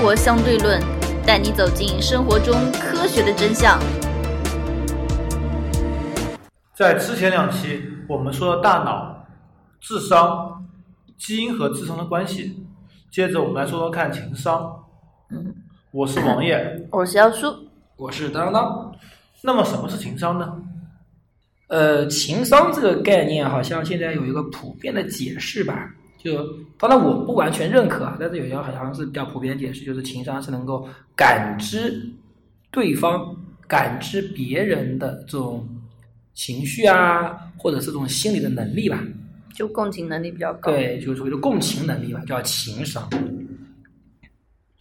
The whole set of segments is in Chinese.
活相对论》，带你走进生活中科学的真相。在之前两期，我们说了大脑、智商、基因和智商的关系。接着，我们来说说看情商。嗯，我是王爷，我是姚叔。我是当当当。那么，什么是情商呢？呃，情商这个概念好像现在有一个普遍的解释吧，就当然我不完全认可啊，但是有一个好像是比较普遍的解释，就是情商是能够感知对方、感知别人的这种情绪啊，或者是这种心理的能力吧。就共情能力比较高。对，就是所谓的共情能力吧，叫情商。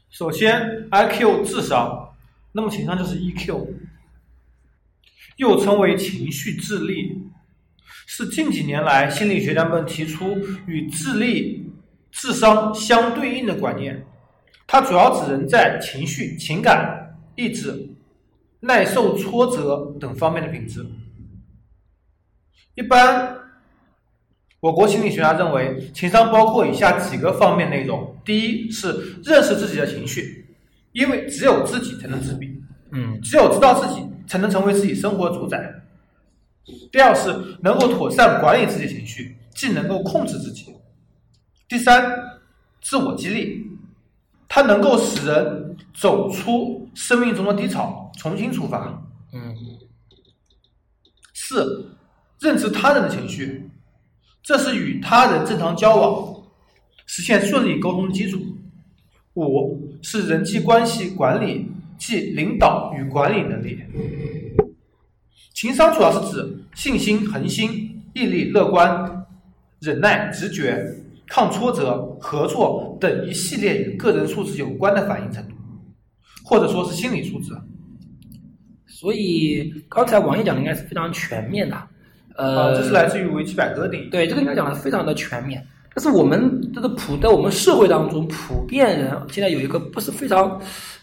首先，IQ 智商，那么情商就是 EQ，又称为情绪智力，是近几年来心理学家们提出与智力、智商相对应的观念。它主要指人在情绪、情感、意志、耐受挫折等方面的品质。一般，我国心理学家认为，情商包括以下几个方面内容：第一是认识自己的情绪，因为只有自己才能自闭，嗯只有知道自己，才能成为自己生活主宰。第二是能够妥善管理自己情绪，既能够控制自己。第三，自我激励，它能够使人走出生命中的低潮，重新出发。嗯四，认知他人的情绪，这是与他人正常交往、实现顺利沟通的基础。五是人际关系管理，即领导与管理能力。情商主要是指信心、恒心、毅力、乐观、忍耐、直觉、抗挫折、合作等一系列与个人素质有关的反应程度，或者说是心理素质。所以刚才王爷讲的应该是非常全面的。呃，啊，这是来自于维基百科的定义。对，这个应该讲的非常的全面。但是我们这个普在我们社会当中，普遍人现在有一个不是非常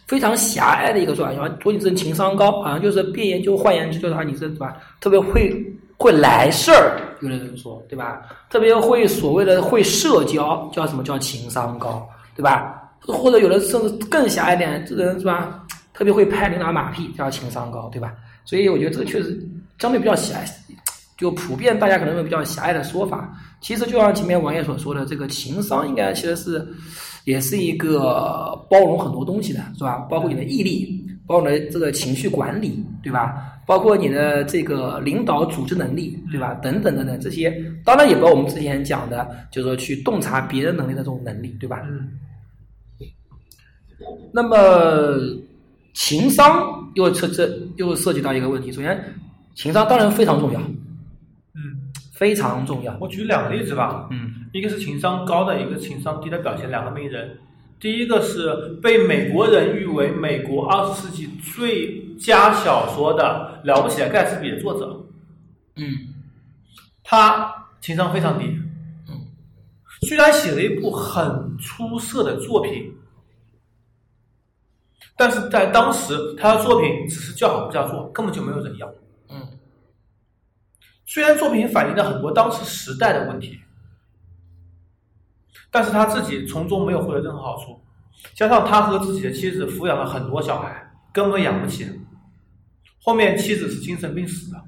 非常狭隘的一个说法，说说你这情商高，好像就是变言就换言之，就是说你是对吧？特别会会来事儿，有的人说对吧？特别会所谓的会社交，叫什么叫情商高，对吧？或者有的甚至更狭隘一点，这个人是吧？特别会拍领导马屁，叫情商高，对吧？所以我觉得这个确实相对比较狭隘。就普遍大家可能有比较狭隘的说法，其实就像前面王爷所说的，这个情商应该其实是也是一个包容很多东西的，是吧？包括你的毅力，包括你的这个情绪管理，对吧？包括你的这个领导组织能力，对吧？等等等等这些，当然也包括我们之前讲的，就是说去洞察别人能力的这种能力，对吧？嗯，那么情商又涉这又涉及到一个问题，首先情商当然非常重要，嗯，非常重要。我举两个例子吧。嗯一个是情商高的，一个情商低的表现，两个名人。第一个是被美国人誉为美国二十世纪最佳小说的《了不起的盖茨比》的作者，嗯他情商非常低。嗯，虽然写了一部很出色的作品，但是在当时他的作品只是叫好不叫座，根本就没有人要。嗯虽然作品反映了很多当时时代的问题，但是他自己从中没有获得任何好处，加上他和自己的妻子抚养了很多小孩，根本养不起。后面妻子是精神病死的，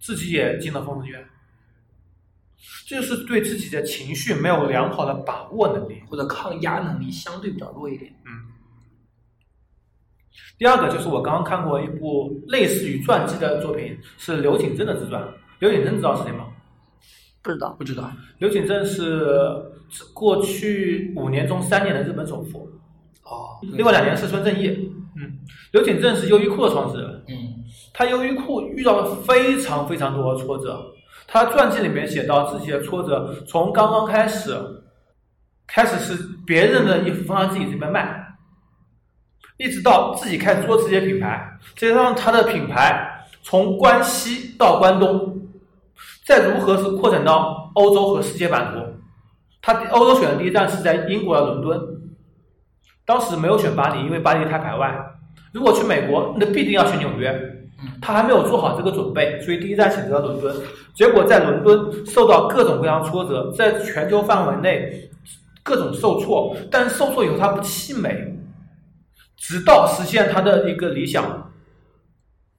自己也进了疯人院，这就是对自己的情绪没有良好的把握能力。或者抗压能力相对比较弱一点。嗯第二个就是我刚刚看过一部类似于传记的作品，是刘景正的自传。刘景正知道是谁吗？不知道。不知道。刘景正是过去五年中三年的日本首富，哦，另外两年是孙正义。嗯，刘景正是优衣库的创始人，嗯他优衣库遇到了非常非常多的挫折。他传记里面写到自己的挫折，从刚刚开始，开始是别人的衣服放在自己这边卖，一直到自己开始做自己的品牌，再加上他的品牌从关西到关东，再如何是扩展到欧洲和世界版图。他欧洲选的第一站是在英国的伦敦，当时没有选巴黎，因为巴黎太排外。如果去美国，那必定要去纽约。嗯他还没有做好这个准备，所以第一站选择了伦敦。结果在伦敦受到各种各样挫折，在全球范围内各种受挫，但是受挫以后他不气馁，直到实现他的一个理想。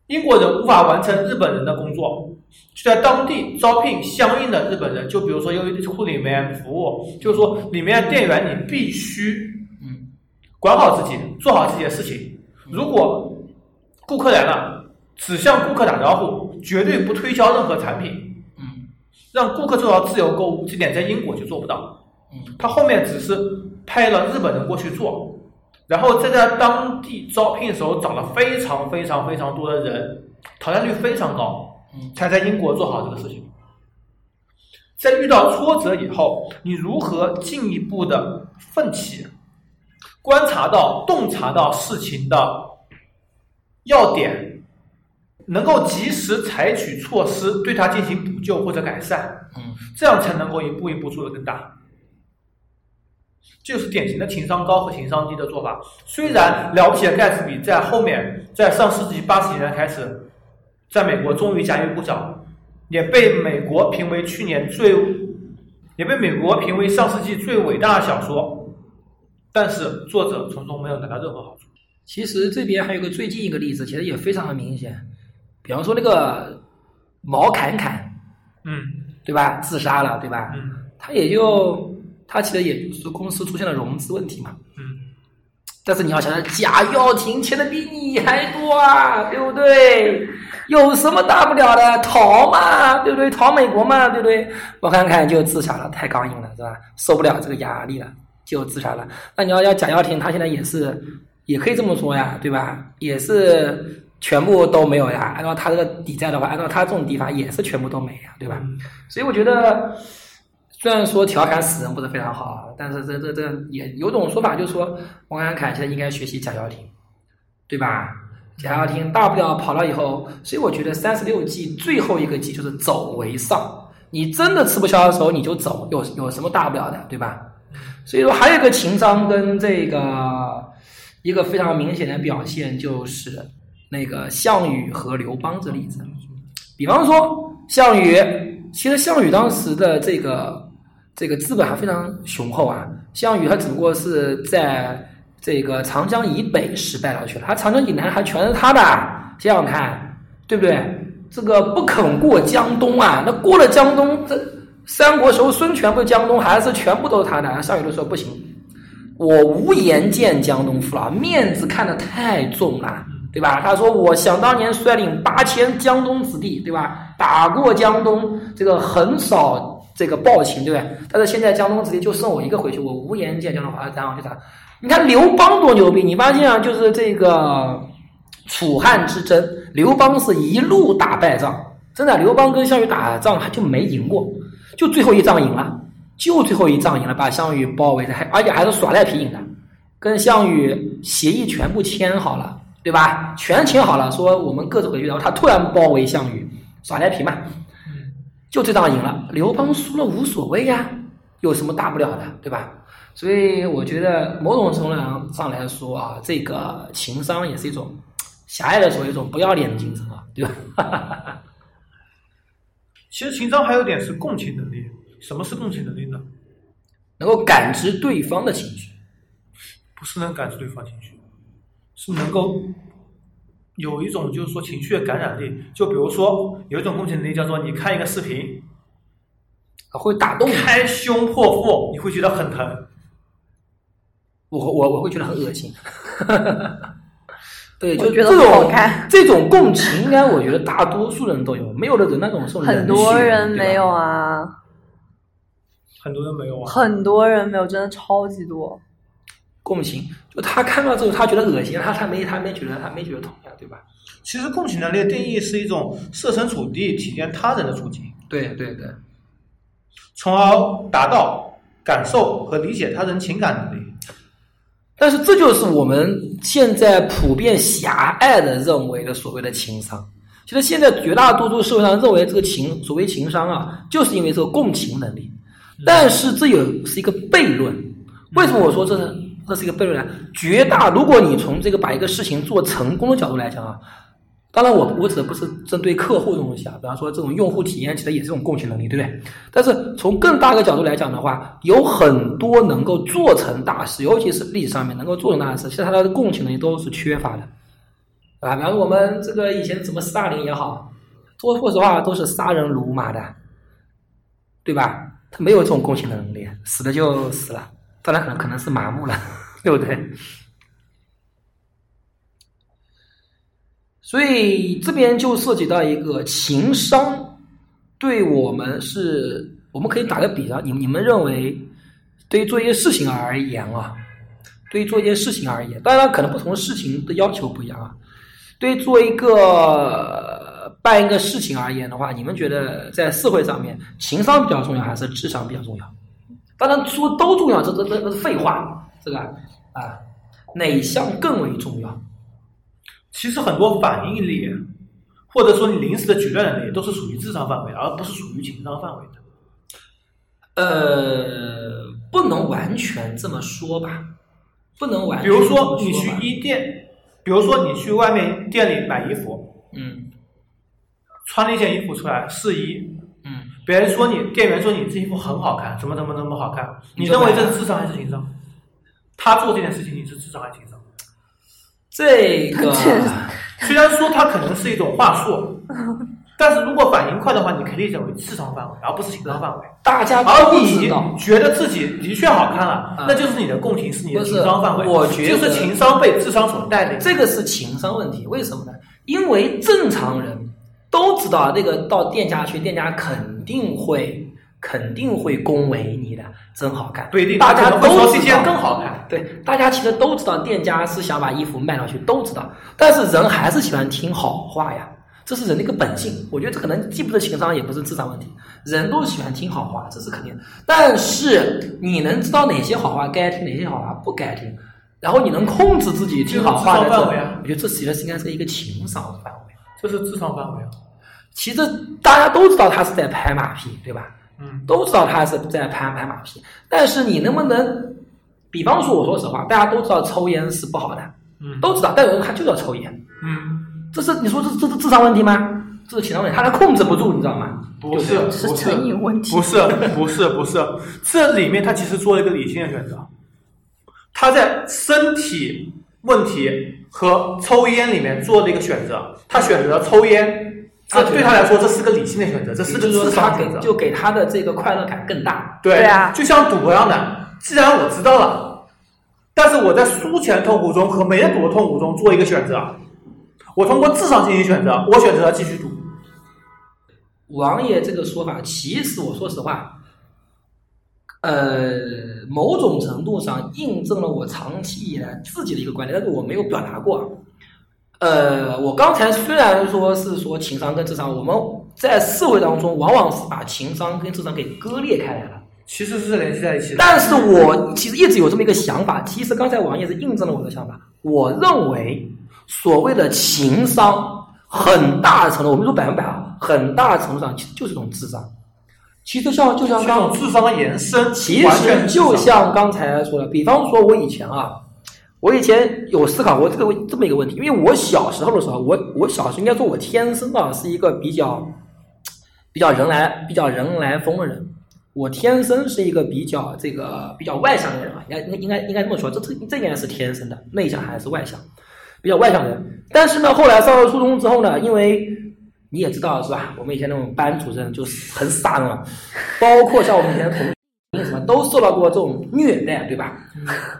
英国人无法完成日本人的工作，就在当地招聘相应的日本人。就比如说，优衣库里面服务，就是说里面店员你必须嗯管好自己，做好自己的事情。如果顾客来了，只向顾客打招呼，绝对不推销任何产品，嗯让顾客做到自由购物，这点在英国就做不到。嗯他后面只是派了日本人过去做，然后再在当地招聘的时候找了非常非常非常多的人，淘汰率非常高，嗯才在英国做好这个事情。在遇到挫折以后，你如何进一步的奋起，观察到、洞察到事情的要点，能够及时采取措施对它进行补救或者改善，嗯这样才能够一步一步做得更大。这就是典型的情商高和情商低的做法。虽然了不起的盖茨比在后面，在上世纪八十年代开始，在美国终于家喻户晓，也被美国评为去年最，也被美国评为上世纪最伟大的小说，但是作者从中没有得到任何好处。其实这边还有个最近一个例子，其实也非常的明显，比方说那个毛侃侃，嗯对吧？自杀了，对吧？嗯他也就他其实也就是公司出现了融资问题嘛。嗯但是你要想想，贾跃亭欠的比你还多啊，对不对？有什么大不了的？逃嘛，对不对？逃美国嘛，对不对？我看看就自杀了，太刚硬了，是吧？受不了这个压力了，就自杀了。那你要要贾跃亭，他现在也是，也可以这么说呀，对吧？也是全部都没有呀。按照他这个抵债的话，按照他这种抵法，也是全部都没呀，对吧？所以我觉得，虽然说调侃死人不是非常好，但是这这这也有种说法，就是说王安凯现在应该学习贾跃亭，对吧？贾跃亭大不了跑了以后，所以我觉得三十六计最后一个计就是走为上。你真的吃不消的时候你就走，有有什么大不了的，对吧？所以说还有一个情商跟这个一个非常明显的表现就是那个项羽和刘邦这例子。比方说项羽，其实项羽当时的这个这个资本还非常雄厚啊。项羽他只不过是在这个长江以北失败了去了，他长江以南还全是他的，想想看，对不对？这个不肯过江东啊，那过了江东，这三国时候孙权不是江东还是全部都是他的？项羽就说不行，我无颜见江东父老，面子看得太重了，对吧？他说我想当年率领八千江东子弟，对吧？打过江东，这个横扫这个暴秦，对不对？但是现在江东子弟就剩我一个回去，我无颜见江东父老，然后就啥？你看刘邦多牛逼！你发现啊，就是这个楚汉之争，刘邦是一路打败仗，真的，刘邦跟项羽打仗还就没赢过，就最后一仗赢了。就最后一仗赢了，把项羽包围着，还而且还是耍赖皮赢的，跟项羽协议全部签好了，对吧？全签好了，说我们各自回去，然后他突然包围项羽，耍赖皮嘛，就这仗赢了。刘邦输了无所谓呀，有什么大不了的，对吧？所以我觉得某种程度上来说啊，这个情商也是一种狭隘的说一种不要脸的精神啊，对吧？其实情商还有点是共情能力。什么是共情能力呢？能够感知对方的情绪，不是能感知对方情绪，是能够有一种就是说情绪的感染力。就比如说有一种共情能力叫做你看一个视频，会打动你，开胸破腹，你会觉得很疼。我我我会觉得很恶心。对，就觉得这不好种看这种共情，应该我觉得大多数人都有，没有的人那种是很多人没有啊。啊，很多人没有啊。很多人没有，真的超级多。共情，就他看到之后，他觉得恶心，他他没他没觉得他没觉得痛呀，对吧？其实共情能力的定义是一种设身处地体验他人的处境，对对对，从而达到感受和理解他人情感能力。但是这就是我们现在普遍狭隘的认为的所谓的情商。其实现在绝大多数社会上认为这个情所谓情商啊，就是因为这个共情能力。但是这有是一个悖论。为什么我说这是这是一个悖论呢？绝大如果你从这个把一个事情做成功的角度来讲啊，当然我，我指的不是针对客户这种东西啊，比方说这种用户体验，其实也是一种共情能力，对不对？但是从更大的角度来讲的话，有很多能够做成大事，尤其是历史上面能够做成大事，其实他的共情能力都是缺乏的，啊，比方说我们这个以前什么斯大林也好，说说实话都是杀人如麻的，对吧？他没有这种共情能力，死了就死了，当然可能可能是麻木了，对不对？所以这边就涉及到一个情商，对我们是，我们可以打个比方，你你们认为，对于做一件事情而言啊，对于做一件事情而言，当然可能不同的事情的要求不一样啊。对于做一个办一个事情而言的话，你们觉得在社会上面，情商比较重要还是智商比较重要？当然说都重要，这这这是废话，这个啊，哪项更为重要？其实很多反应力，或者说你临时的决断能力，都是属于智商范围，而不是属于情商范围的。呃，不能完全这么说吧，不能完。比如说你去衣店，比如说你去外面店里买衣服，嗯，穿了一件衣服出来试衣，嗯，别人说你，店员说你这衣服很好看，怎么怎么怎么好看，你认为这是智商还是情商？他做这件事情，你是智商还是情商？这个 虽然说它可能是一种话术，但是如果反应快的话，你可以理解为智商范围，而不是情商范围。大家而你，觉得自己的确好看了，那就是你的共情，是你的情商范围。我觉得就是情商被智商所带领。这个是情商问题，为什么呢？因为正常人都知道，那个到店家去，店家肯定会。肯定会恭维你的，真好看。不一定，大家都说这件更好看。对，大家其实都知道，店家是想把衣服卖上去，都知道。但是人还是喜欢听好话呀，这是人的一个本性。我觉得这可能既不是情商，也不是智商问题。人都喜欢听好话，这是肯定。但是你能知道哪些好话该听，哪些好话不该听，然后你能控制自己听好话的范围啊？我觉得这其实是应该是一个情商范围，这是智商范围啊。其实大家都知道他是在拍马屁，对吧？嗯，都知道他是在拍拍马屁，但是你能不能，比方说，我说实话，大家都知道抽烟是不好的，嗯，都知道，但有人他就要抽烟，嗯，这是你说这这是智商问题吗？这是情商问题，他还控制不住，你知道吗？不是，是成瘾问题，不是，不是，不是，这里面他其实做了一个理性的选择，他在身体问题和抽烟里面做了一个选择，他选择抽烟。这对他来说，这是个理性的选择，这是个智商选择，就给他的这个快乐感更大。对啊，就像赌博一样的，既然我知道了，但是我在输钱痛苦中和没赌的痛苦中做一个选择，我通过智商进行选择，我选择了继续赌。王爷这个说法，其实我说实话，呃，某种程度上印证了我长期以来自己的一个观点，但是我没有表达过。呃，我刚才虽然说是说情商跟智商，我们在社会当中往往是把情商跟智商给割裂开来了，其实是联系在一起的。但是我其实一直有这么一个想法，其实刚才王爷是印证了我的想法。我认为所谓的情商，很大程度，我们说百分百啊，很大程度上其实就是一种智商。其实像就像刚智商的延伸，其实就像刚才说的，比方说我以前啊。我以前有思考过这个这么一个问题，因为我小时候的时候，我我小时候应该说，我天生啊是一个比较比较人来比较人来疯的人，我天生是一个比较这个比较外向的人啊，应该应该应该这么说，这这这应该是天生的，内向还是外向？比较外向的人。但是呢，后来上了初中之后呢，因为你也知道是吧？我们以前那种班主任就是很傻嘛，包括像我们以前同。什么都受到过这种虐待，对吧？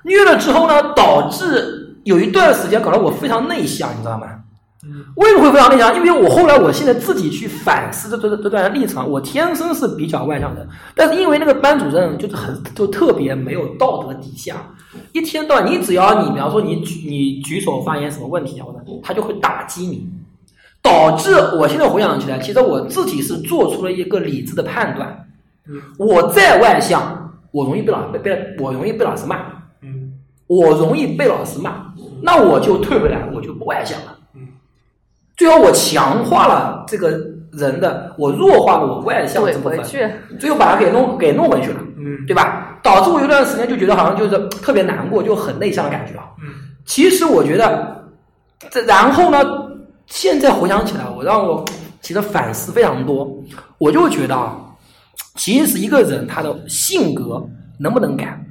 虐了之后呢，导致有一段时间搞得我非常内向，你知道吗？为什么会非常内向？因为我后来我现在自己去反思这这这段立场，我天生是比较外向的，但是因为那个班主任就是很就特别没有道德底线，一天到晚你只要你比方说你举你举手发言什么问题啊，他就会打击你，导致我现在回想起来，其实我自己是做出了一个理智的判断。我再外向，我容易被老被被我容易被老师骂。嗯，我容易被老师骂，那我就退回来，我就不外向了。嗯，最后我强化了这个人的，我弱化了我外向这部分，最后把它给弄给弄回去了。嗯，对吧？导致我有段时间就觉得好像就是特别难过，就很内向的感觉啊。嗯，其实我觉得，这然后呢，现在回想起来，我让我其实反思非常多。我就觉得啊，其实一个人他的性格能不能改，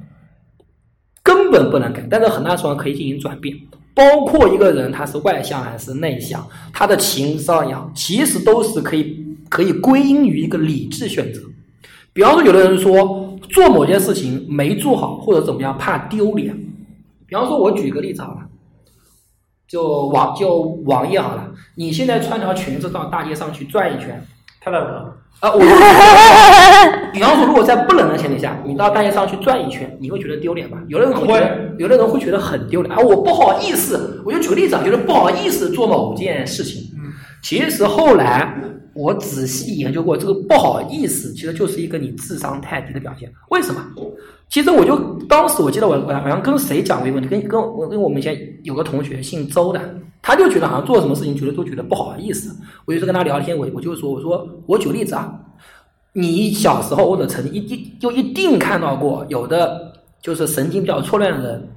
根本不能改，但是很大程度上可以进行转变。包括一个人他是外向还是内向，他的情商呀，其实都是可以可以归因于一个理智选择。比方说，有的人说做某件事情没做好或者怎么样，怕丢脸。比方说，我举个例子好了，就网就网页好了，你现在穿条裙子到大街上去转一圈，太冷了，啊，我 比方说，如果在不冷的前提下，你到大街上去转一圈，你会觉得丢脸吧？有的人会觉得，有的人会觉得很丢脸啊！我不好意思，我就举个例子啊，就是不好意思做某件事情。嗯，其实后来我仔细研究过，这个不好意思，其实就是一个你智商太低的表现。为什么？其实我就当时我记得我我好像跟谁讲过一个问题，跟跟我跟我们以前有个同学姓周的，他就觉得好像做什么事情觉得都觉得不好意思。我就是跟他聊天，我我就说我说我举个例子啊。你小时候或者曾经一定就一定看到过有的就是神经比较错乱的人，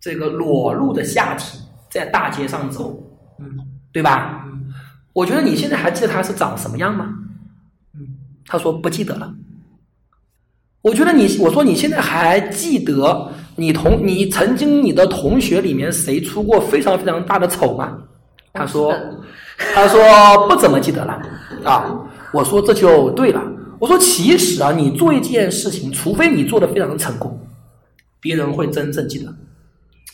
这个裸露的下体在大街上走，嗯，对吧？嗯我觉得你现在还记得他是长什么样吗？嗯，他说不记得了。我觉得你，我说你现在还记得你同你曾经你的同学里面谁出过非常非常大的丑吗？他说，他说不怎么记得了啊。我说这就对了。我说其实啊，你做一件事情，除非你做的非常成功，别人会真正记得。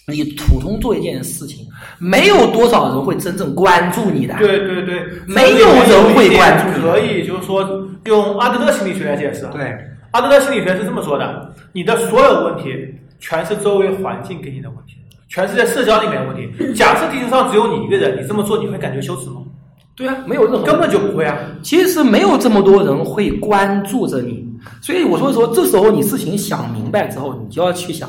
你普通做一件事情，没有多少人会真正关注你的。对对对，没有人会关注你可以就是说用阿德勒心理学来解释。对，阿德勒心理学是这么说的：你的所有问题全是周围环境给你的问题，全是在社交里面的问题。假设地球上只有你一个人，你这么做你会感觉羞耻吗？对啊，没有任何根本就不会啊。其实没有这么多人会关注着你，所以我说说，这时候你事情想明白之后，你就要去想，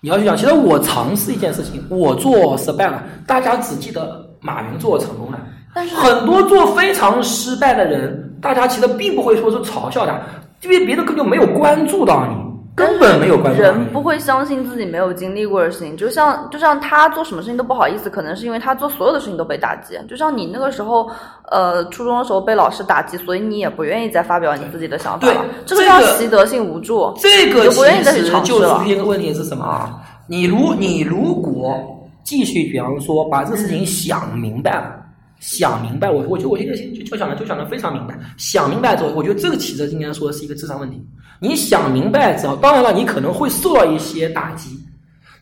你要去想。其实我尝试一件事情，我做失败了，大家只记得马云做成功了，但是很多做非常失败的人，大家其实并不会说是嘲笑他，因为别人根本就没有关注到你，根本没有关系人。不会相信自己没有经历过的事情，就像就像他做什么事情都不好意思，可能是因为他做所有的事情都被打击。就像你那个时候，呃，初中的时候被老师打击，所以你也不愿意再发表你自己的想法了。这个叫习得性无助。这个就不愿意再去尝试了就出现一个问题是什么啊？你如你如果继续，比方说把这个事情想明白了，想明白，我我觉得我现在就就想的就想的非常明白，想明白之后，我觉得这个其实应该说是一个智商问题。你想明白之后，当然了，你可能会受到一些打击。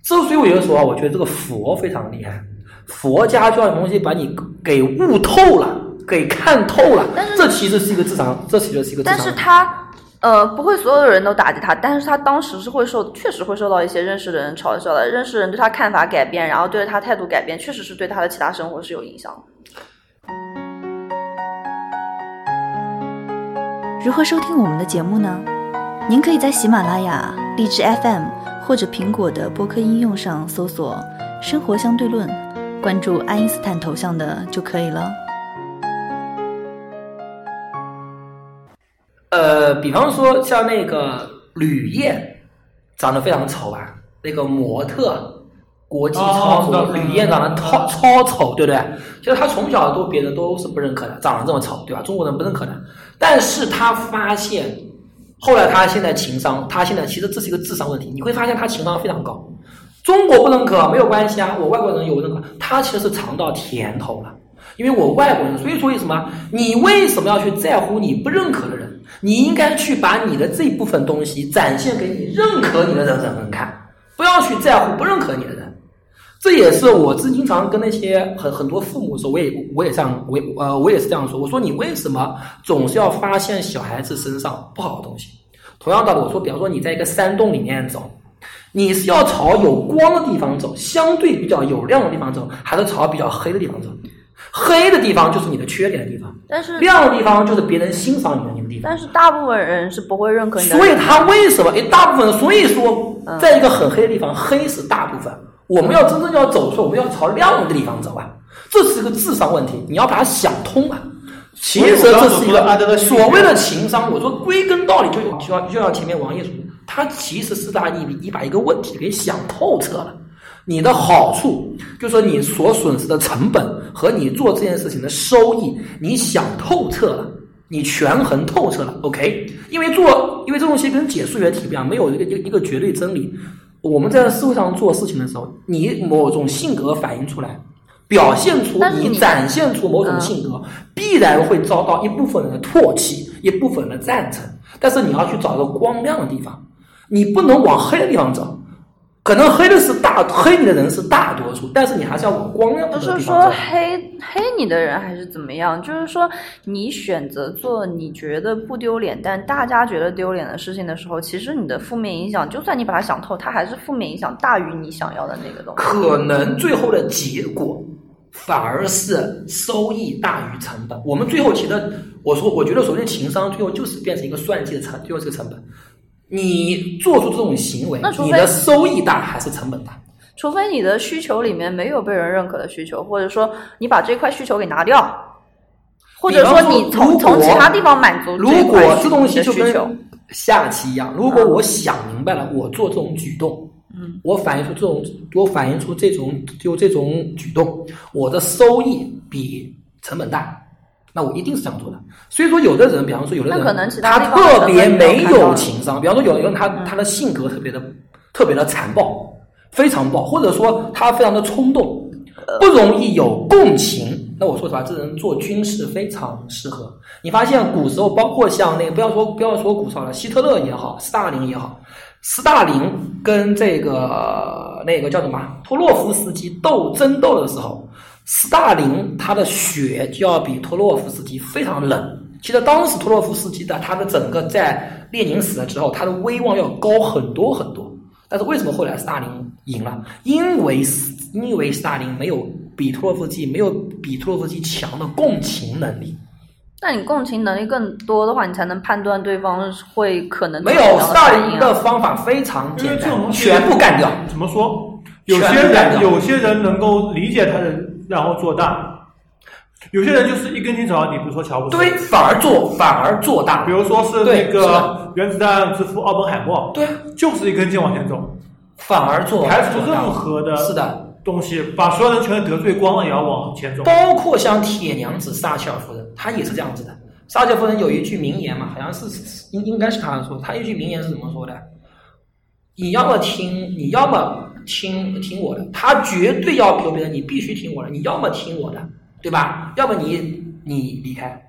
之所以我有的时候啊，我觉得这个佛非常厉害，佛家教的东西把你给悟透了，给看透了，但是这其实是一个智商，这其实是一个智商但。是他。呃，不会所有的人都打击他，但是他当时是会受，确实会受到一些认识的人嘲笑的，认识人对他看法改变，然后对他态度改变，确实是对他的其他生活是有影响的。如何收听我们的节目呢？您可以在喜马拉雅、荔枝 FM 或者苹果的播客应用上搜索“生活相对论”，关注爱因斯坦头像的就可以了。呃，比方说像那个吕燕，长得非常丑啊，那个模特，国际超模吕燕长得超嗯超丑，对不对？其实她从小都别人都是不认可的，长得这么丑，对吧？中国人不认可的。但是她发现，后来他现在情商，他现在其实这是一个智商问题，你会发现他情商非常高。中国不认可没有关系啊，我外国人有认可，他其实是尝到甜头了。因为我外国人，所以说为什么你为什么要去在乎你不认可的人？你应该去把你的这一部分东西展现给你认可你的人人人看，不要去在乎不认可你的人。这也是我是经常跟那些很很多父母说，我也我也这样，我也呃我也是这样说。我说你为什么总是要发现小孩子身上不好的东西？同样道理，我说，比方说你在一个山洞里面走，你是要朝有光的地方走，相对比较有亮的地方走，还是朝比较黑的地方走？黑的地方就是你的缺点的地方，但是亮的地方就是别人欣赏你的那个地方。但是大部分人是不会认可你的。所以他为什么？诶，大部分人，所以说，在一个很黑的地方，黑是大部分。我们要真正要走出，我们要朝亮的地方走啊，这是一个智商问题，你要把它想通啊。其实这是一个所谓的情商。我说归根到底就有，就像就像前面王爷说，他其实是把你你把一个问题给想透彻了。你的好处就是说你所损失的成本和你做这件事情的收益，你想透彻了，你权衡透彻了，OK？因为做，因为这东西跟解数学题不一样，没有一个一个一个绝对真理。我们在社会上做事情的时候，你某种性格反映出来，表现出你展现出某种性格，必然会遭到一部分人的唾弃，一部分人的赞成。但是你要去找一个光亮的地方，你不能往黑的地方走。可能黑的是大黑你的人是大多数，但是你还是要往光亮的不是说。黑黑你的人还是怎么样，就是说你选择做你觉得不丢脸，但大家觉得丢脸的事情的时候，其实你的负面影响，就算你把它想透，它还是负面影响大于你想要的那个东西。可能最后的结果反而是收益大于成本。我们最后其实，我说，我觉得所谓的情商，最后就是变成一个算计的成，最后这个成本。你做出这种行为你的收益大还是成本大？除非你的需求里面没有被人认可的需求，或者说你把这块需求给拿掉，或者说你从从其他地方满足如果这东西就跟，下棋一样，如果我想明白了，我做这种举动，嗯，我反映出这种，我反映出这种就这种举动，我的收益比成本大，那我一定是这样做的。所以说，有的人，比方说有的人，他特别没有情商，比方说有的人他他的性格特别的特别的残暴，非常暴，或者说他非常的冲动，不容易有共情。那我说实话，这人做军事非常适合。你发现古时候，包括像那个不要说不要说古时候了，希特勒也好，斯大林也好，斯大林跟这个那个叫什么托洛夫斯基斗争斗的时候，斯大林他的血就要比托洛夫斯基非常冷。其实当时托洛夫斯基的他的整个在列宁死了之后，他的威望要高很多很多。但是为什么后来斯大林赢了？因为斯因为斯大林没有比托洛夫斯基没有比托洛夫斯基强的共情能力。那你共情能力更多的话，你才能判断对方会可能没有斯大。林的方法非常简单，全部干掉。怎么说？有全些部干掉人有些人能够理解他的，然后做大；有些人就是一根筋走到底，比如说乔布斯，对，反而做反而做大比。如说是那个原子弹之父奥本海默，对，就是一根筋往前走，反而做排除任何的是的，东西，把所有人全得罪光了，也要往前走。包括像铁娘子撒切尔夫人，她也是这样子的。撒切尔夫人有一句名言嘛，好像是应应该是她说，她一句名言是怎么说的？你要么听，你要么听听我的，他绝对要求别人，你必须听我的，你要么听我的，对吧？要么你你离开，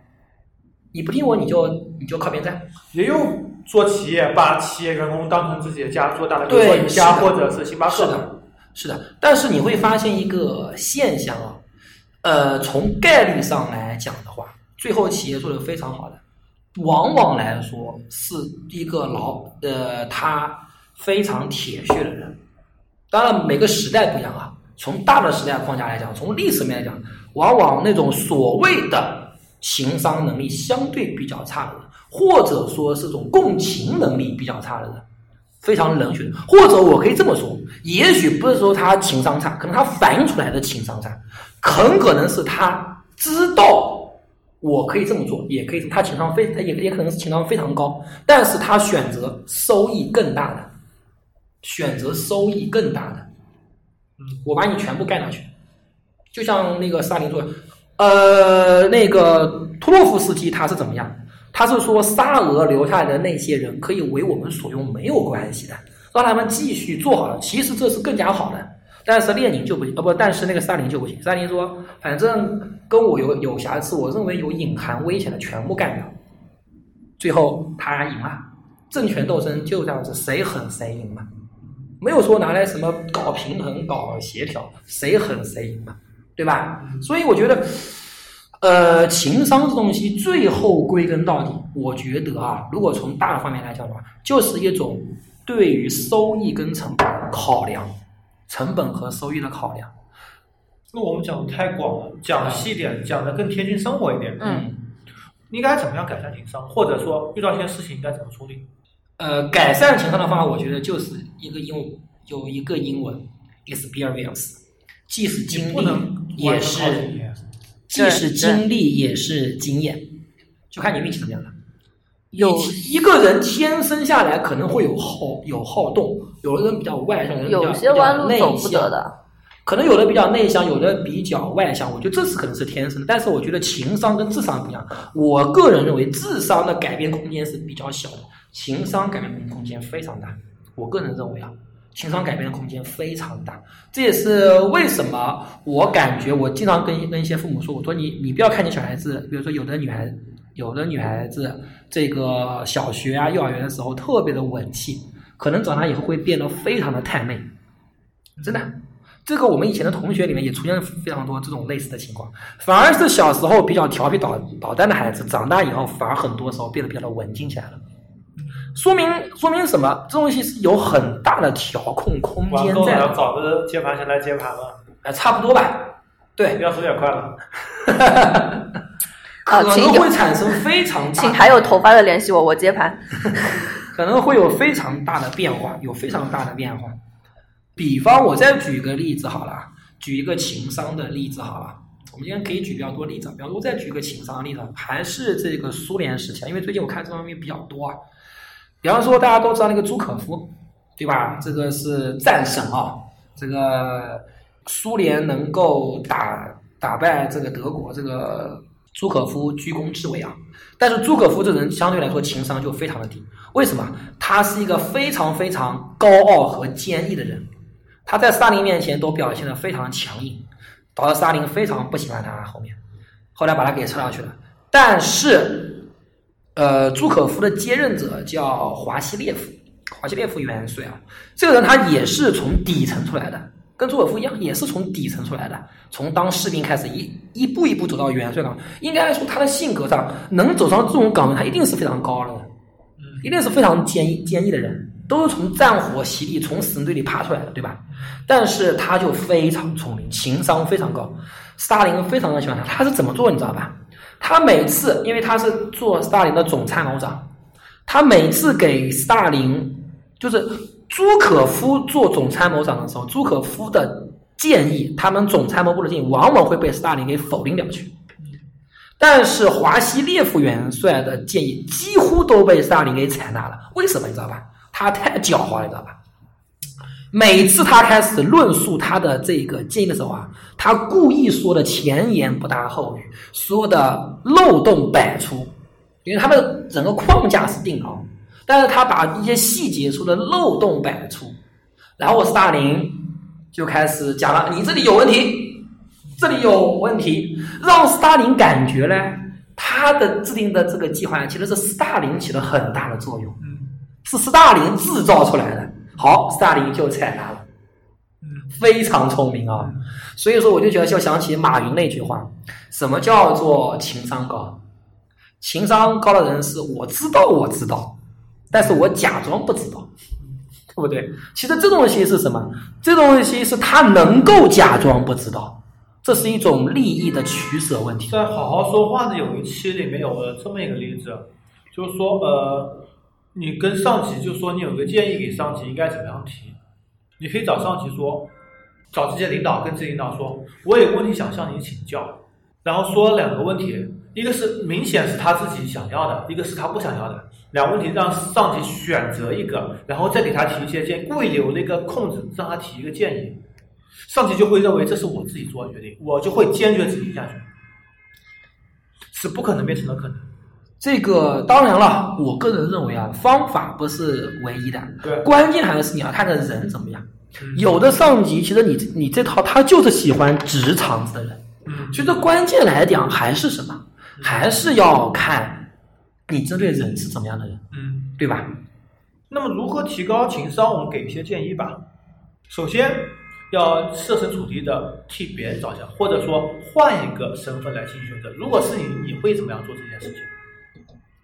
你不听我，你就你就靠边站。也有做企业把企业员工当成自己的家做大的，比如对说宜家或者是星巴克。是的，是的。但是你会发现一个现象啊，呃，从概率上来讲的话，最后企业做的非常好的，往往来说是一个老呃他非常铁血的人。当然，每个时代不一样啊。从大的时代框架来讲，从历史面来讲，往往那种所谓的情商能力相对比较差的人，或者说是种共情能力比较差的人，非常冷血。或者我可以这么说，也许不是说他情商差，可能他反映出来的情商差，很可能是他知道我可以这么做，也可以他情商非他也也可能是情商非常高，但是他选择收益更大的，选择收益更大的。嗯，我把你全部干上去，就像那个斯大林说，呃，那个托洛夫斯基他是怎么样？他是说沙俄留下来的那些人可以为我们所用，没有关系的，让他们继续做好了。其实这是更加好的，但是列宁就不行，呃不，但是那个斯大林就不行。斯大林说，反正跟我有有瑕疵，我认为有隐含危险的全部干掉。最后他赢了，政权斗争就这样子，谁狠谁赢嘛。没有说拿来什么搞平衡、搞协调，谁狠谁赢嘛，对吧？所以我觉得，呃，情商这东西最后归根到底，我觉得啊，如果从大的方面来讲的话，就是一种对于收益跟成本的考量，成本和收益的考量。那我们讲的太广了，讲细点，讲的更贴近生活一点。嗯，应该怎么样改善情商，或者说遇到一些事情应该怎么处理？呃，改善情商的方法，我觉得就是一个英文，有一个英文 experience，既是经历，也是既是经历也是经验，就看你运气怎么样了。有一一个人天生下来可能会有好有好动，有的人比较外向，有的人比较有些弯路走不得向。的。可能有的比较内向，有的比较外向，我觉得这是可能是天生的。但是我觉得情商跟智商不一样，我个人认为智商的改变空间是比较小的，情商改变的空间非常大。我个人认为啊，情商改变的空间非常大，这也是为什么我感觉我经常跟跟一些父母说，我说你你不要看见小孩子，比如说有的女孩有的女孩子这个小学啊幼儿园的时候特别的稳气，可能长大以后会变得非常的太妹，真的。这个我们以前的同学里面也出现非常多这种类似的情况，反而是小时候比较调皮捣捣蛋的孩子，长大以后反而很多时候变得比较的文静起来了。说明说明什么？这东西是有很大的调控空间在的，要找个接盘侠来接盘了，哎，差不多吧？对，要说也快了。哈哈哈可能会产生非常请还有头发的联系我，我接盘。可能会有非常大的变化，有非常大的变化。比方，我再举一个例子好了，举一个情商的例子好了。我们今天可以举比较多例子，比方说我再举一个情商的例子，还是这个苏联时期啊，因为最近我看这方面比较多啊。比方说，大家都知道那个朱可夫，对吧？这个是战神啊，这个苏联能够打打败这个德国，这个朱可夫居功至伟啊。但是朱可夫这人相对来说情商就非常的低，为什么？他是一个非常非常高傲和坚毅的人，他在斯大林面前都表现得非常强硬，导致斯大林非常不喜欢他。后面，后来把他给撤下去了。但是，呃，朱可夫的接任者叫华西列夫，华西列夫元帅啊，这个人他也是从底层出来的，跟朱可夫一样，也是从底层出来的，从当士兵开始一一步一步走到元帅岗。应该来说，他的性格上能走上这种岗位，他一定是非常高的，一定是非常坚毅坚毅的人，都是从战火洗礼、从死人堆里爬出来的，对吧？但是他就非常聪明，情商非常高，斯大林非常的喜欢他。他是怎么做，你知道吧？他每次，因为他是做斯大林的总参谋长，他每次给斯大林，就是朱可夫做总参谋长的时候，朱可夫的建议，他们总参谋部的建议，往往会被斯大林给否定掉去。但是华西列夫元帅的建议几乎都被斯大林给采纳了，为什么你知道吧？他太狡猾了，你知道吧？每次他开始论述他的这个建议的时候啊，他故意说的前言不搭后语，说的漏洞百出，因为他的整个框架是定好，但是他把一些细节说的漏洞百出，然后斯大林就开始讲了，你这里有问题，这里有问题，让斯大林感觉呢，他的制定的这个计划其实是斯大林起了很大的作用，嗯是斯大林制造出来的。好，斯大林就采纳了，非常聪明啊。所以说，我就觉得就想起马云那句话：什么叫做情商高？情商高的人是我知道我知道，但是我假装不知道，对不对？其实这东西是什么？这东西是他能够假装不知道，这是一种利益的取舍问题。在好好说话的有一期里面有了这么一个例子，就是说呃，你跟上级就说你有个建议给上级应该怎么样提，你可以找上级说，找直接领导跟直接领导说，我有问题想向你请教，然后说两个问题，一个是明显是他自己想要的，一个是他不想要的，两个问题让上级选择一个，然后再给他提一些建议，故意留了一个空子让他提一个建议，上级就会认为这是我自己做的决定，我就会坚决执行下去。是不可能变成了可能。这个当然了，我个人认为啊，方法不是唯一的，对关键还是你要看的人怎么样。嗯有的上级其实你你这套他就是喜欢直肠子的人，嗯其实关键来讲还是什么？还是要看你针对人是怎么样的人，嗯。对吧？那么如何提高情商？我们给一些建议吧。首先要设身处地的替别人着想，或者说换一个身份来进行选择。如果是你，你会怎么样做这件事情？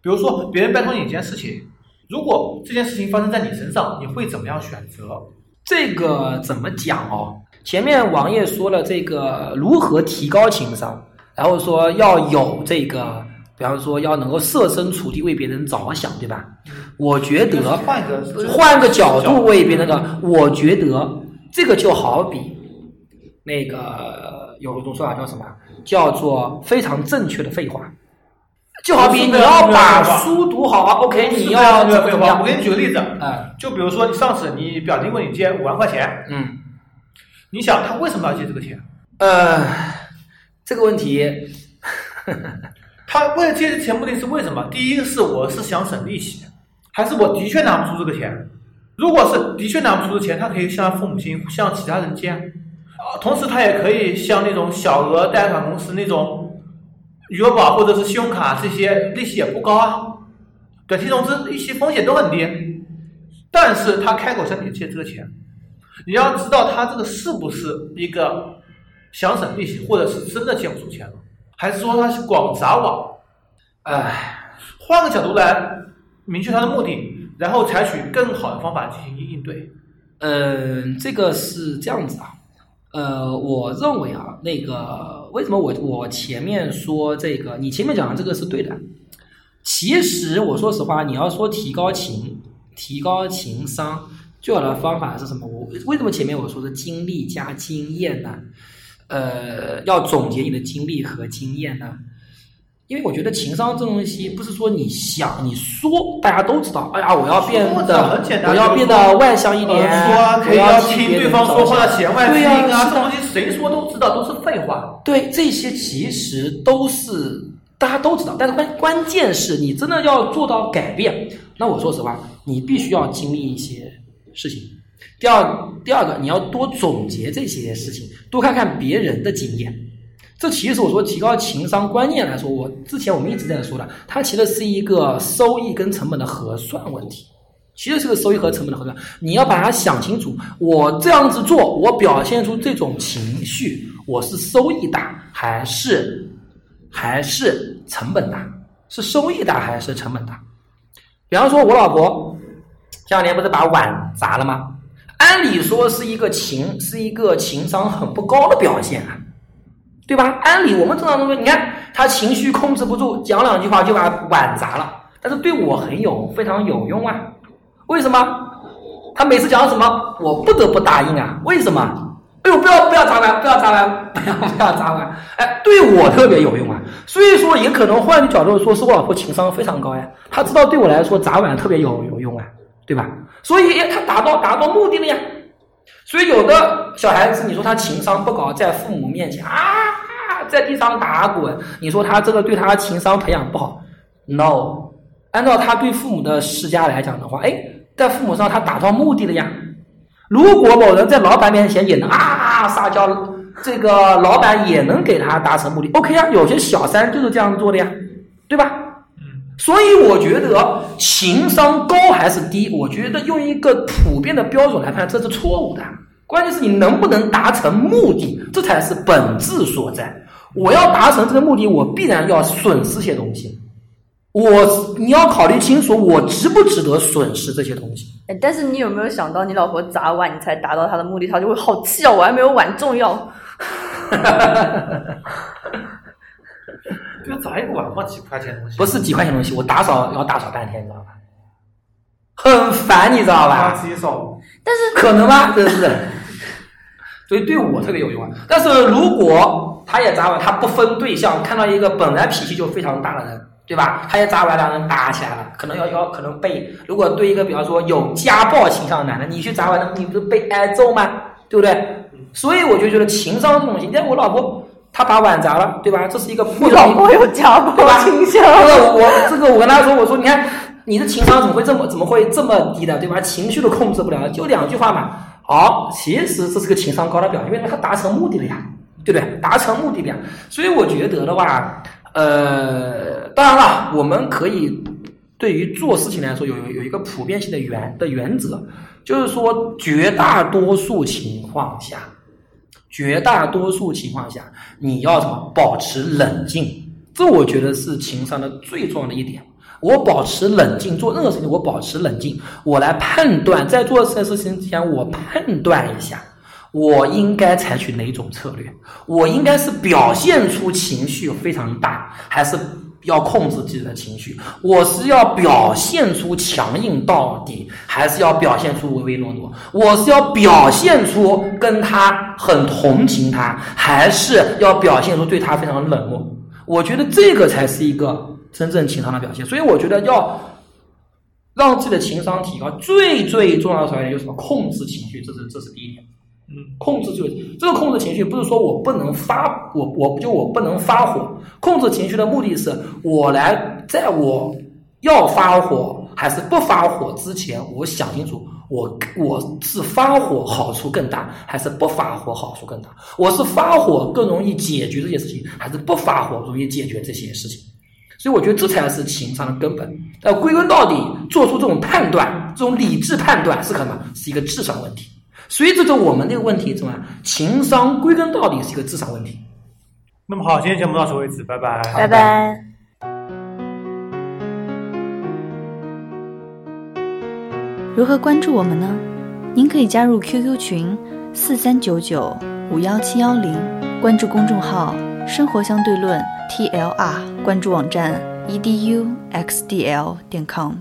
比如说别人拜托你一件事情，如果这件事情发生在你身上，你会怎么样选择？这个怎么讲哦？前面王爷说了这个如何提高情商，然后说要有这个，比方说要能够设身处地为别人着想，对吧？我觉得换个是换个角度为别人的，我觉得这个就好比那个有一种说法叫什么？叫做非常正确的废话。就好比你要把书读好啊，OK，你要。怎么样我？给你举个例子，哎，就比如说你上次你表弟问你借五万块钱，嗯，你想他为什么要借这个钱？呃，这个问题，他为了借这钱目的是为什么？第一个是我是想省利息，还是我的确拿不出这个钱？如果是的确拿不出的钱，他可以向父母亲、向其他人借，啊，同时他也可以向那种小额贷款公司那种余额宝或者是信用卡这些利息也不高啊，短期融资利息风险都很低，但是他开口向你借这个钱，你要知道他这个是不是一个想省利息，或者是真的借不出钱。了，还是说他是广撒网？哎，换个角度来明确他的目的，然后采取更好的方法进行应对。嗯，这个是这样子啊，呃，我认为啊，那个为什么我我前面说这个，你前面讲的这个是对的。其实我说实话，你要说提高情提高情商，最好的方法是什么？我为什么前面我说的经历加经验呢？呃，要总结你的经历和经验呢？因为我觉得情商这东西不是说你想你说大家都知道，哎呀，我要变说得我要变得外向一点，我要要听对方说话的弦外之对音啊，呀这东西谁说都知道，都是废话。对，这些其实都是大家都知道，但是关关键是你真的要做到改变。那我说实话，你必须要经历一些事情。第二，第二个，你要多总结这些事情，多看看别人的经验。这其实我说提高情商观念来说，我之前我们一直在说的，它其实是一个收益跟成本的核算问题。其实是个收益和成本的核算，你要把它想清楚。我这样子做，我表现出这种情绪，我是收益大还是还是成本大？是收益大还是成本大？比方说，我老婆前两年不是把碗砸了吗？按理说是一个情是一个情商很不高的表现啊，对吧？按理我们正常都说，你看他情绪控制不住，讲两句话就把碗砸了，但是对我很有非常有用啊。为什么？他每次讲什么，我不得不答应啊？为什么？哎呦，不要不要砸碗，不要砸碗，不要不要砸碗，哎，对我特别有用啊。所以说，也可能换个角度说，是我老婆情商非常高呀，她知道对我来说砸碗特别有有用啊，对吧？所以，哎，她达到达到目的了呀。所以，有的小孩子，你说他情商不高，在父母面前啊，在地上打滚，你说他这个对他情商培养不好？No，按照他对父母的施加来讲的话，哎，在父母上他达到目的了呀。如果某人在老板面前也能啊撒娇，这个老板也能给他达成目的，OK 啊，有些小三就是这样做的呀，对吧？所以我觉得情商高还是低，我觉得用一个普遍的标准来判，这是错误的。关键是你能不能达成目的，这才是本质所在。我要达成这个目的，我必然要损失些东西。我你要考虑清楚，我值不值得损失这些东西。哎，但是你有没有想到，你老婆砸碗，你才达到她的目的，她就会好气啊，我还没有碗重要。就砸一个碗嘛，几块钱的东西。不是几块钱东西，我打扫要打扫半天，你知道吧？很烦，你知道吧？自己扫。但是可能吗？真是。所以对我特别有用啊。但是如果他也砸碗，他不分对象，看到一个本来脾气就非常大的人，对吧？他也砸碗，两人打起来了，可能要要可能被。如果对一个比方说有家暴倾向的男的，你去砸碗，那你不是被挨揍吗？对不对？所以我就觉得情商这种东西，你看我老婆她把碗砸了，对吧？这是一个不你老婆有家暴？倾向，这个我这个我跟他说，我说你看你的情商怎么会这么怎么会这么低的，对吧？情绪都控制不了，就两句话嘛。好，其实这是个情商高的表现，因为他达成目的了呀，对不对？达成目的了呀。所以我觉得的话，呃，当然了，我们可以对于做事情来说有有有一个普遍性的原的原则，就是说绝大多数情况下。绝大多数情况下，你要什么？保持冷静，这我觉得是情商的最重要的一点。我保持冷静，做任何事情我保持冷静，我来判断，在做这件事情之前，我判断一下，我应该采取哪种策略？我应该是表现出情绪非常大，还是要控制自己的情绪？我是要表现出强硬到底，还是要表现出唯唯诺诺？我是要表现出跟他很同情他，还是要表现出对他非常冷漠？我觉得这个才是一个真正情商的表现。所以我觉得要让自己的情商提高，最最重要的条件就是什么？控制情绪，这是这是第一点。控制就这个控制情绪，不是说我不能发，我我就我不能发火。控制情绪的目的是我来在我要发火还是不发火之前，我想清楚，我我是发火好处更大，还是不发火好处更大？我是发火更容易解决这些事情，还是不发火容易解决这些事情？所以我觉得这才是情商的根本。呃，归根到底，做出这种判断，这种理智判断是什么？是一个智商问题。随着我们这个问题怎么样？情商归根到底是一个智商问题。那么好，今天节目到此为止，拜拜，拜拜。如何关注我们呢？您可以加入 QQ 群四三九九五幺七幺零，关注公众号“生活相对论 ”TLR，关注网站 eduxdl 点 com。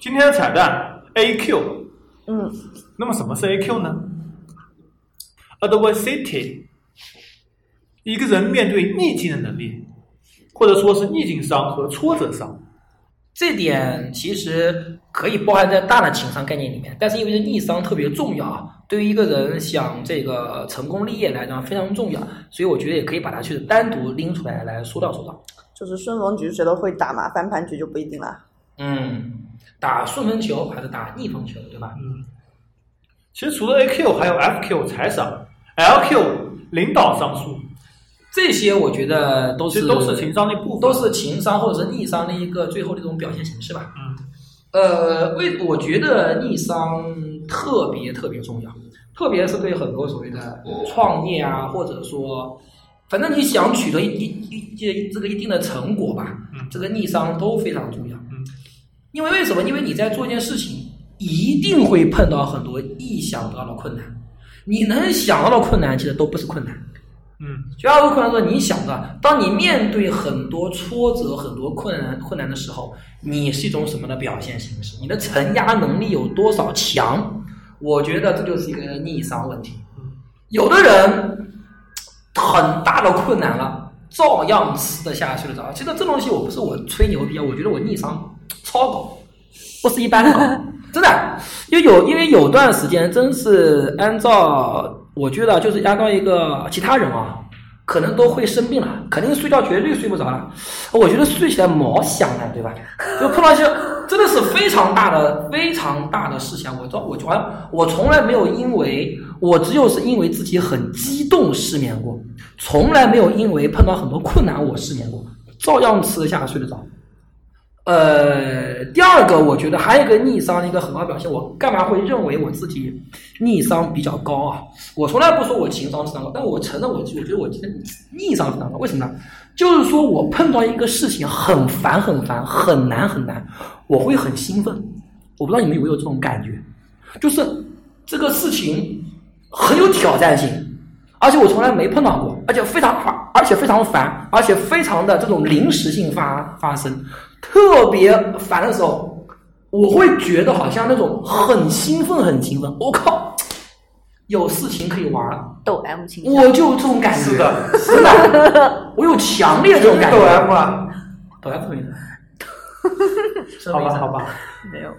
今天的彩蛋 AQ，嗯，那么什么是 AQ 呢？Adversity，一个人面对逆境的能力，或者说是逆境商和挫折商。这点其实可以包含在大的情商概念里面，但是因为逆商特别重要啊，对于一个人想这个成功立业来讲非常重要，所以我觉得也可以把它去单独拎出来来说道说道。就是顺风局谁都会打嘛，翻盘局就不一定了。嗯，打顺风球还是打逆风球，对吧？嗯，其实除了 AQ，还有 FQ 财商，LQ 领导商数，这些我觉得都是都是情商的一部分。都是情商或者是逆商的一个最后的一种表现形式吧。嗯，呃，为我觉得逆商特别特别重要，特别是对很多所谓的创业啊，或者说，反正你想取得一一一这这个一定的成果吧，嗯这个逆商都非常重要。嗯，因为为什么？因为你在做一件事情，一定会碰到很多意想不到的困难，你能想到的困难，其实都不是困难。嗯，绝大多数困难说，你想的，当你面对很多挫折、很多困难困难的时候，你是一种什么的表现形式？你的承压能力有多少强？我觉得这就是一个逆商问题。有的人很大的困难了，照样吃得下去的着。其实这东西我不是我吹牛逼啊，我觉得我逆商超高，不是一般的高，真的。因为有因为有段时间真是按照我觉得就是按照一个其他人啊，可能都会生病了，肯定睡觉绝对睡不着了。我觉得睡起来毛香了，对吧？就碰到一些 真的是非常大的、非常大的事情，我我我我从来没有因为我只有是因为自己很激动失眠过，从来没有因为碰到很多困难我失眠过，照样吃得下睡得着。呃，第二个，我觉得还有一个逆商的一个很好表现，我干嘛会认为我自己逆商比较高啊？我从来不说我情商非常高，但我承认我，我觉得我今天逆商非常高。为什么呢？就是说我碰到一个事情很烦很烦，很难很难，我会很兴奋。我不知道你们有没有这种感觉，就是这个事情很有挑战性，而且我从来没碰到过，而且非常而且非常烦，而且非常的这种临时性发发生。特别烦的时候，我会觉得好像那种很兴奋，很兴奋。我靠，有事情可以玩了，抖 M 倾向，我就这种感觉，是的，真的，我有强烈这种感觉。抖 M 啊，抖 M 什么意思，好吧，好吧，没有。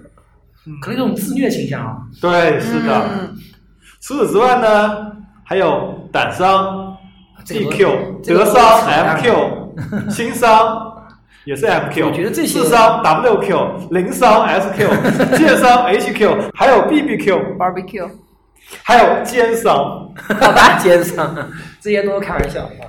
可能这种自虐倾向啊。对，是的。嗯除此之外呢，还有胆商、这个 DQ、这个德商、MQ、新商也是 MQ，我觉得这些智商 WQ、零烧 SQ、剑 烧 HQ，还有 BBQ，barbecue，还有奸商。好吧，奸商，这些都是开玩笑啊。